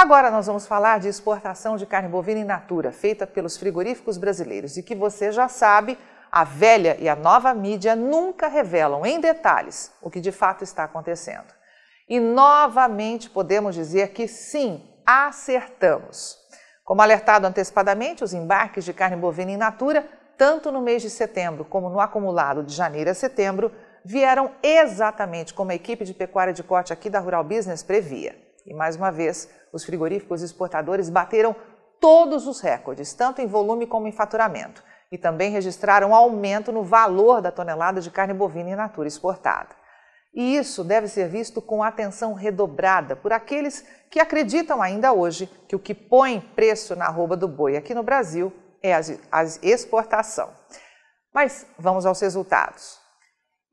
Agora nós vamos falar de exportação de carne bovina in natura, feita pelos frigoríficos brasileiros e que você já sabe, a velha e a nova mídia nunca revelam em detalhes o que de fato está acontecendo. E novamente podemos dizer que sim, acertamos. Como alertado antecipadamente, os embarques de carne bovina in natura, tanto no mês de setembro como no acumulado de janeiro a setembro, vieram exatamente como a equipe de pecuária de corte aqui da Rural Business previa. E mais uma vez, os frigoríficos exportadores bateram todos os recordes, tanto em volume como em faturamento, e também registraram aumento no valor da tonelada de carne bovina in natura exportada. E isso deve ser visto com atenção redobrada por aqueles que acreditam ainda hoje que o que põe preço na arroba do boi aqui no Brasil é a exportação. Mas vamos aos resultados.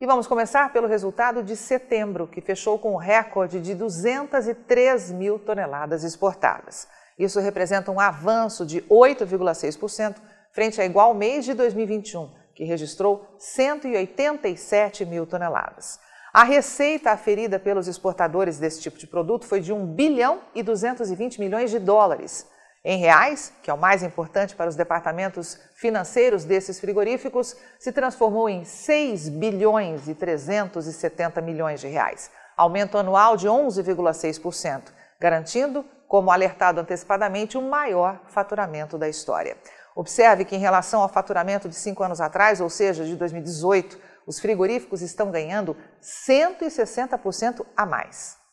E vamos começar pelo resultado de setembro, que fechou com um recorde de 203 mil toneladas exportadas. Isso representa um avanço de 8,6% frente a igual mês de 2021, que registrou 187 mil toneladas. A receita aferida pelos exportadores desse tipo de produto foi de 1 bilhão e 220 milhões de dólares. Em reais, que é o mais importante para os departamentos financeiros desses frigoríficos, se transformou em 6 bilhões e 370 milhões de reais, aumento anual de 11,6%, garantindo, como alertado antecipadamente, o maior faturamento da história. Observe que em relação ao faturamento de cinco anos atrás, ou seja, de 2018, os frigoríficos estão ganhando 160% a mais.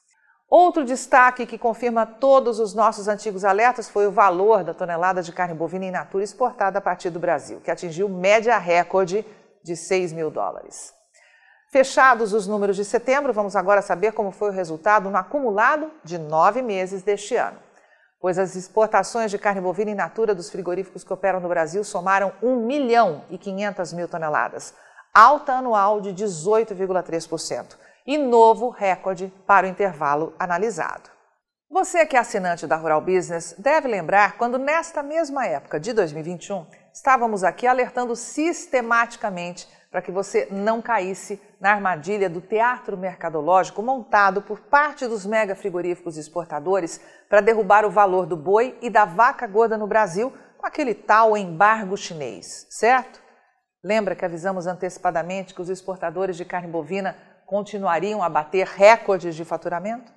Outro destaque que confirma todos os nossos antigos alertas foi o valor da tonelada de carne bovina in natura exportada a partir do Brasil, que atingiu média recorde de 6 mil dólares. Fechados os números de setembro, vamos agora saber como foi o resultado no acumulado de nove meses deste ano. Pois as exportações de carne bovina in natura dos frigoríficos que operam no Brasil somaram 1 milhão e 500 mil toneladas, alta anual de 18,3% e novo recorde para o intervalo analisado. Você que é assinante da Rural Business deve lembrar quando, nesta mesma época de 2021, estávamos aqui alertando sistematicamente para que você não caísse na armadilha do teatro mercadológico montado por parte dos mega frigoríficos exportadores para derrubar o valor do boi e da vaca gorda no Brasil com aquele tal embargo chinês, certo? Lembra que avisamos antecipadamente que os exportadores de carne bovina continuariam a bater recordes de faturamento?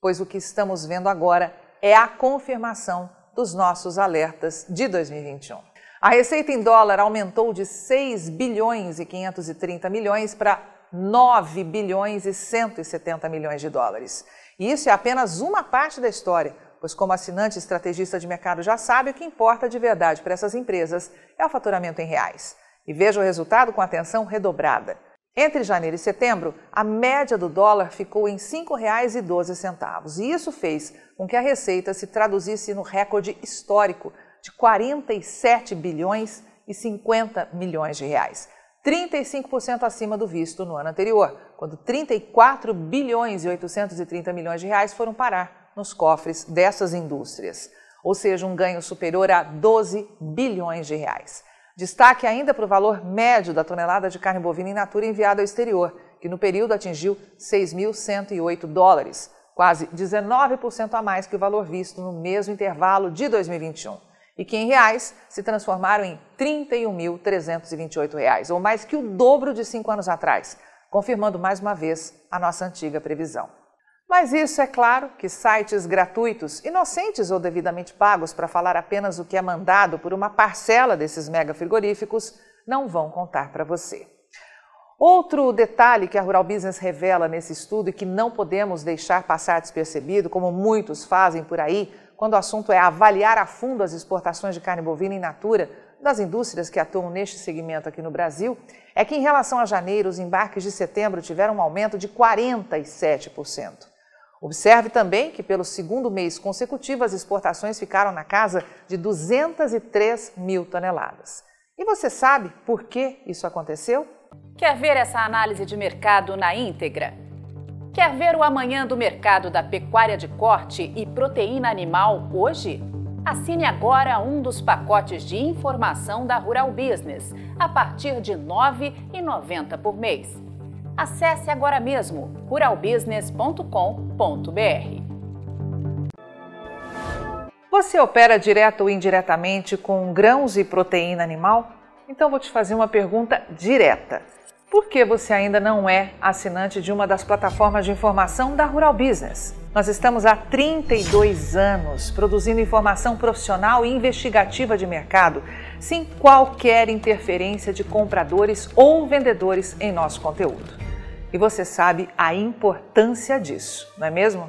Pois o que estamos vendo agora é a confirmação dos nossos alertas de 2021. A receita em dólar aumentou de 6 bilhões e 530 milhões para 9 bilhões e 170 milhões de dólares. E isso é apenas uma parte da história, pois como assinante estrategista de mercado já sabe, o que importa de verdade para essas empresas é o faturamento em reais. E veja o resultado com atenção redobrada. Entre janeiro e setembro, a média do dólar ficou em R$ 5,12 e isso fez com que a receita se traduzisse no recorde histórico de 47 bilhões e 50 milhões de reais, 35% acima do visto no ano anterior, quando 34 bilhões e 830 milhões de reais foram parar nos cofres dessas indústrias, ou seja, um ganho superior a 12 bilhões de reais. Destaque ainda para o valor médio da tonelada de carne bovina in natura enviada ao exterior, que no período atingiu 6.108 dólares, quase 19% a mais que o valor visto no mesmo intervalo de 2021, e que em reais se transformaram em R$ 31.328, ou mais que o dobro de cinco anos atrás, confirmando mais uma vez a nossa antiga previsão. Mas isso é claro que sites gratuitos, inocentes ou devidamente pagos para falar apenas o que é mandado por uma parcela desses mega frigoríficos, não vão contar para você. Outro detalhe que a Rural Business revela nesse estudo e que não podemos deixar passar despercebido, como muitos fazem por aí, quando o assunto é avaliar a fundo as exportações de carne bovina in natura das indústrias que atuam neste segmento aqui no Brasil, é que em relação a janeiro, os embarques de setembro tiveram um aumento de 47%. Observe também que, pelo segundo mês consecutivo, as exportações ficaram na casa de 203 mil toneladas. E você sabe por que isso aconteceu? Quer ver essa análise de mercado na íntegra? Quer ver o amanhã do mercado da pecuária de corte e proteína animal hoje? Assine agora um dos pacotes de informação da Rural Business, a partir de R$ 9,90 por mês. Acesse agora mesmo ruralbusiness.com.br. Você opera direto ou indiretamente com grãos e proteína animal? Então vou te fazer uma pergunta direta. Por que você ainda não é assinante de uma das plataformas de informação da Rural Business? Nós estamos há 32 anos produzindo informação profissional e investigativa de mercado, sem qualquer interferência de compradores ou vendedores em nosso conteúdo. E você sabe a importância disso, não é mesmo?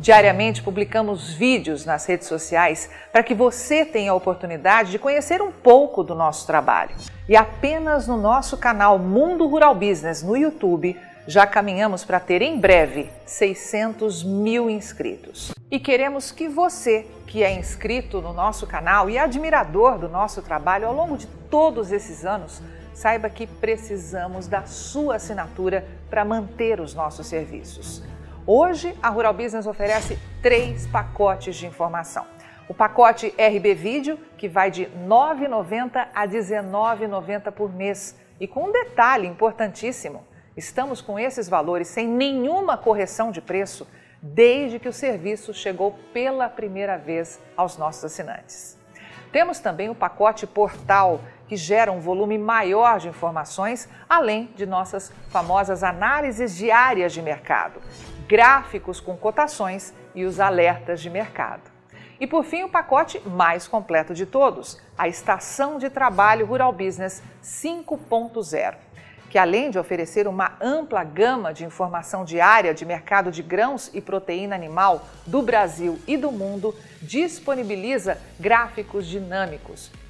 Diariamente publicamos vídeos nas redes sociais para que você tenha a oportunidade de conhecer um pouco do nosso trabalho. E apenas no nosso canal Mundo Rural Business no YouTube já caminhamos para ter em breve 600 mil inscritos. E queremos que você, que é inscrito no nosso canal e admirador do nosso trabalho ao longo de todos esses anos, saiba que precisamos da sua assinatura para manter os nossos serviços. Hoje, a Rural Business oferece três pacotes de informação. O pacote RB Vídeo, que vai de R$ 9,90 a R$ 19,90 por mês. E com um detalhe importantíssimo: estamos com esses valores sem nenhuma correção de preço desde que o serviço chegou pela primeira vez aos nossos assinantes. Temos também o pacote Portal, que gera um volume maior de informações, além de nossas famosas análises diárias de mercado, gráficos com cotações e os alertas de mercado. E por fim, o pacote mais completo de todos, a Estação de Trabalho Rural Business 5.0 que além de oferecer uma ampla gama de informação diária de mercado de grãos e proteína animal do Brasil e do mundo, disponibiliza gráficos dinâmicos